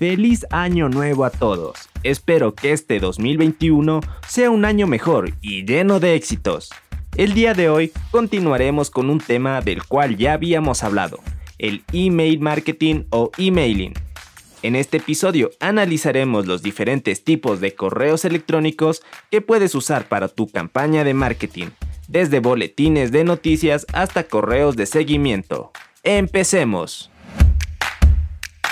Feliz año nuevo a todos. Espero que este 2021 sea un año mejor y lleno de éxitos. El día de hoy continuaremos con un tema del cual ya habíamos hablado, el email marketing o emailing. En este episodio analizaremos los diferentes tipos de correos electrónicos que puedes usar para tu campaña de marketing, desde boletines de noticias hasta correos de seguimiento. Empecemos.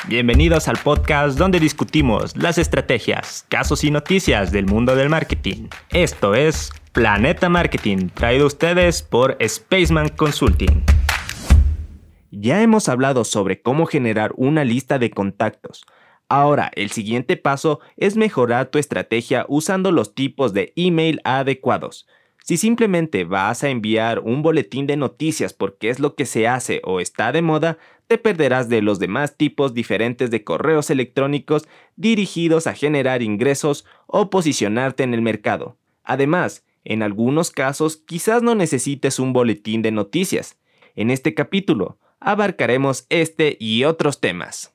Bienvenidos al podcast donde discutimos las estrategias, casos y noticias del mundo del marketing. Esto es Planeta Marketing, traído a ustedes por Spaceman Consulting. Ya hemos hablado sobre cómo generar una lista de contactos. Ahora, el siguiente paso es mejorar tu estrategia usando los tipos de email adecuados. Si simplemente vas a enviar un boletín de noticias porque es lo que se hace o está de moda, te perderás de los demás tipos diferentes de correos electrónicos dirigidos a generar ingresos o posicionarte en el mercado. Además, en algunos casos quizás no necesites un boletín de noticias. En este capítulo abarcaremos este y otros temas.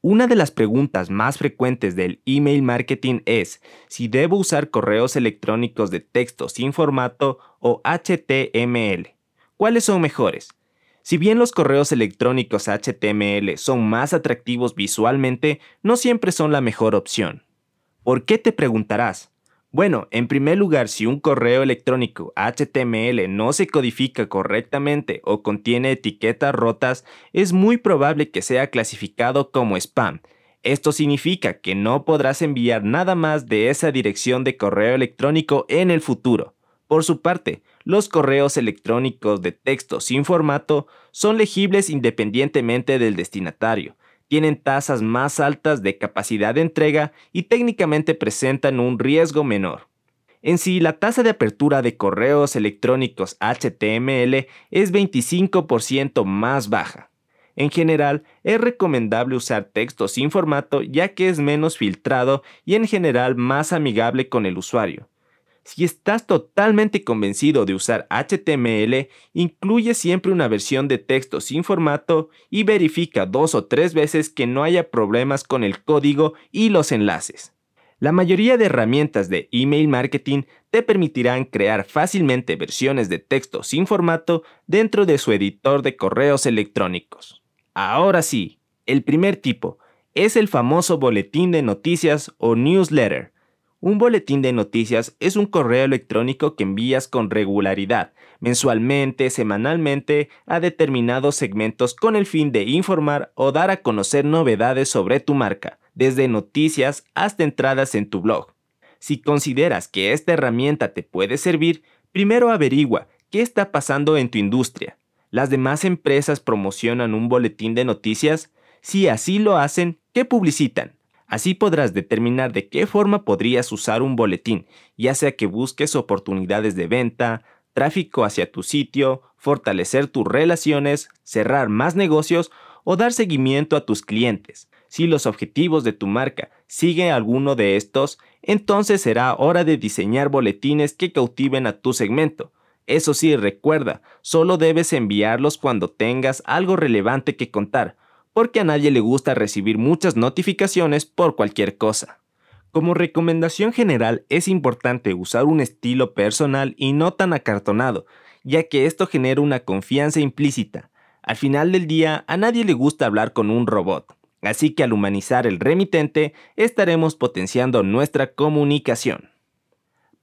Una de las preguntas más frecuentes del email marketing es si debo usar correos electrónicos de texto sin formato o HTML. ¿Cuáles son mejores? Si bien los correos electrónicos HTML son más atractivos visualmente, no siempre son la mejor opción. ¿Por qué te preguntarás? Bueno, en primer lugar, si un correo electrónico HTML no se codifica correctamente o contiene etiquetas rotas, es muy probable que sea clasificado como spam. Esto significa que no podrás enviar nada más de esa dirección de correo electrónico en el futuro. Por su parte, los correos electrónicos de texto sin formato son legibles independientemente del destinatario, tienen tasas más altas de capacidad de entrega y técnicamente presentan un riesgo menor. En sí, la tasa de apertura de correos electrónicos HTML es 25% más baja. En general, es recomendable usar texto sin formato ya que es menos filtrado y en general más amigable con el usuario. Si estás totalmente convencido de usar HTML, incluye siempre una versión de texto sin formato y verifica dos o tres veces que no haya problemas con el código y los enlaces. La mayoría de herramientas de email marketing te permitirán crear fácilmente versiones de texto sin formato dentro de su editor de correos electrónicos. Ahora sí, el primer tipo es el famoso boletín de noticias o newsletter un boletín de noticias es un correo electrónico que envías con regularidad, mensualmente, semanalmente, a determinados segmentos con el fin de informar o dar a conocer novedades sobre tu marca, desde noticias hasta entradas en tu blog. Si consideras que esta herramienta te puede servir, primero averigua qué está pasando en tu industria. ¿Las demás empresas promocionan un boletín de noticias? Si así lo hacen, ¿qué publicitan? Así podrás determinar de qué forma podrías usar un boletín, ya sea que busques oportunidades de venta, tráfico hacia tu sitio, fortalecer tus relaciones, cerrar más negocios o dar seguimiento a tus clientes. Si los objetivos de tu marca siguen alguno de estos, entonces será hora de diseñar boletines que cautiven a tu segmento. Eso sí, recuerda, solo debes enviarlos cuando tengas algo relevante que contar, porque a nadie le gusta recibir muchas notificaciones por cualquier cosa. Como recomendación general es importante usar un estilo personal y no tan acartonado, ya que esto genera una confianza implícita. Al final del día a nadie le gusta hablar con un robot, así que al humanizar el remitente estaremos potenciando nuestra comunicación.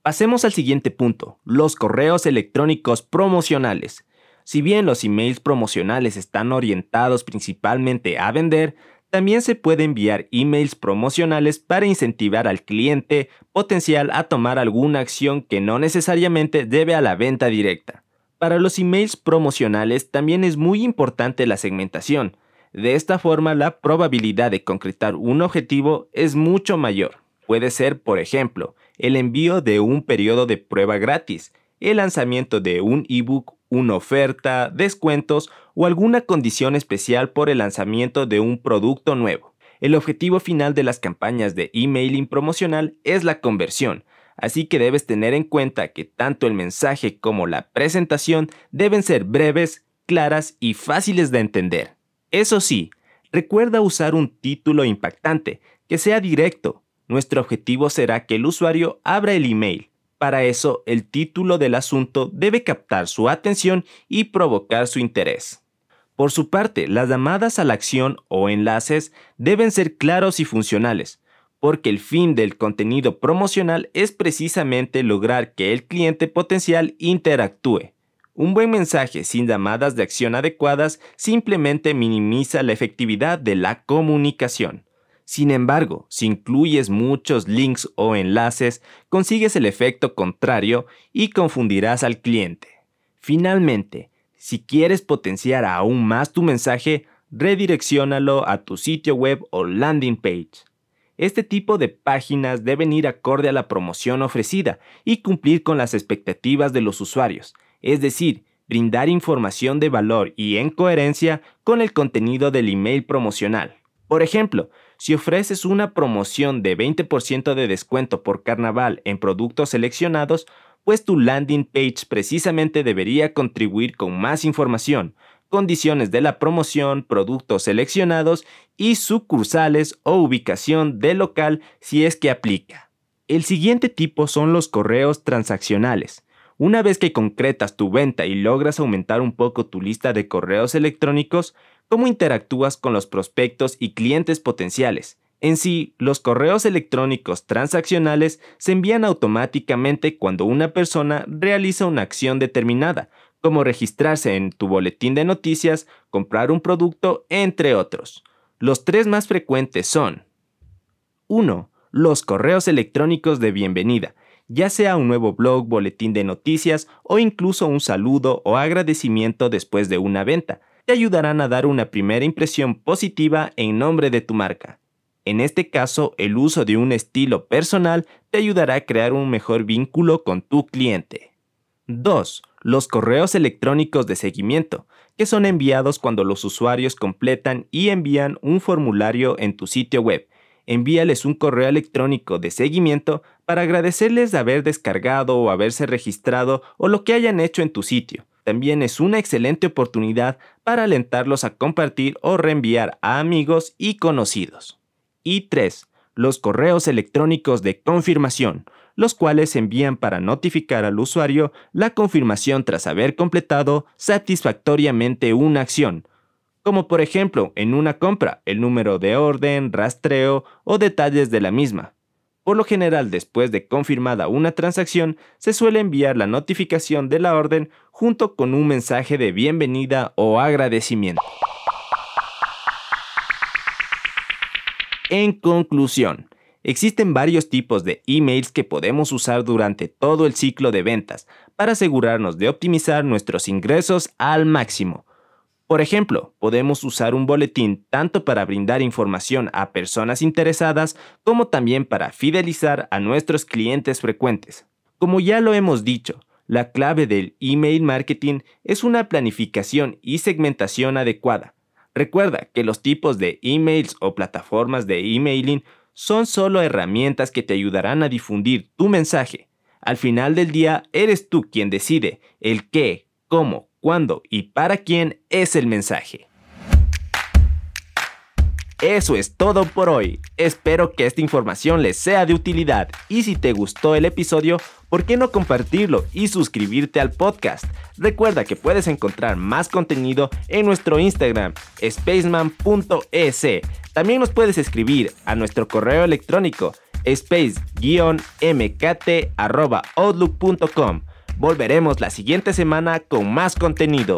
Pasemos al siguiente punto, los correos electrónicos promocionales. Si bien los emails promocionales están orientados principalmente a vender, también se puede enviar emails promocionales para incentivar al cliente potencial a tomar alguna acción que no necesariamente debe a la venta directa. Para los emails promocionales también es muy importante la segmentación. De esta forma la probabilidad de concretar un objetivo es mucho mayor. Puede ser, por ejemplo, el envío de un periodo de prueba gratis, el lanzamiento de un ebook una oferta, descuentos o alguna condición especial por el lanzamiento de un producto nuevo. El objetivo final de las campañas de emailing promocional es la conversión, así que debes tener en cuenta que tanto el mensaje como la presentación deben ser breves, claras y fáciles de entender. Eso sí, Recuerda usar un título impactante, que sea directo. Nuestro objetivo será que el usuario abra el email. Para eso, el título del asunto debe captar su atención y provocar su interés. Por su parte, las llamadas a la acción o enlaces deben ser claros y funcionales, porque el fin del contenido promocional es precisamente lograr que el cliente potencial interactúe. Un buen mensaje sin llamadas de acción adecuadas simplemente minimiza la efectividad de la comunicación. Sin embargo, si incluyes muchos links o enlaces, consigues el efecto contrario y confundirás al cliente. Finalmente, si quieres potenciar aún más tu mensaje, redireccionalo a tu sitio web o landing page. Este tipo de páginas deben ir acorde a la promoción ofrecida y cumplir con las expectativas de los usuarios, es decir, brindar información de valor y en coherencia con el contenido del email promocional. Por ejemplo, si ofreces una promoción de 20% de descuento por carnaval en productos seleccionados, pues tu landing page precisamente debería contribuir con más información, condiciones de la promoción, productos seleccionados y sucursales o ubicación del local si es que aplica. El siguiente tipo son los correos transaccionales. Una vez que concretas tu venta y logras aumentar un poco tu lista de correos electrónicos, ¿cómo interactúas con los prospectos y clientes potenciales? En sí, los correos electrónicos transaccionales se envían automáticamente cuando una persona realiza una acción determinada, como registrarse en tu boletín de noticias, comprar un producto, entre otros. Los tres más frecuentes son 1. Los correos electrónicos de bienvenida ya sea un nuevo blog, boletín de noticias o incluso un saludo o agradecimiento después de una venta, te ayudarán a dar una primera impresión positiva en nombre de tu marca. En este caso, el uso de un estilo personal te ayudará a crear un mejor vínculo con tu cliente. 2. Los correos electrónicos de seguimiento, que son enviados cuando los usuarios completan y envían un formulario en tu sitio web envíales un correo electrónico de seguimiento para agradecerles de haber descargado o haberse registrado o lo que hayan hecho en tu sitio. También es una excelente oportunidad para alentarlos a compartir o reenviar a amigos y conocidos. Y 3. Los correos electrónicos de confirmación, los cuales envían para notificar al usuario la confirmación tras haber completado satisfactoriamente una acción, como por ejemplo en una compra, el número de orden, rastreo o detalles de la misma. Por lo general, después de confirmada una transacción, se suele enviar la notificación de la orden junto con un mensaje de bienvenida o agradecimiento. En conclusión, existen varios tipos de emails que podemos usar durante todo el ciclo de ventas para asegurarnos de optimizar nuestros ingresos al máximo. Por ejemplo, podemos usar un boletín tanto para brindar información a personas interesadas como también para fidelizar a nuestros clientes frecuentes. Como ya lo hemos dicho, la clave del email marketing es una planificación y segmentación adecuada. Recuerda que los tipos de emails o plataformas de emailing son solo herramientas que te ayudarán a difundir tu mensaje. Al final del día, eres tú quien decide el qué, cómo, cuándo y para quién es el mensaje. Eso es todo por hoy. Espero que esta información les sea de utilidad y si te gustó el episodio, ¿por qué no compartirlo y suscribirte al podcast? Recuerda que puedes encontrar más contenido en nuestro Instagram, spaceman.es. También nos puedes escribir a nuestro correo electrónico space-mkt.outlook.com. Volveremos la siguiente semana con más contenido.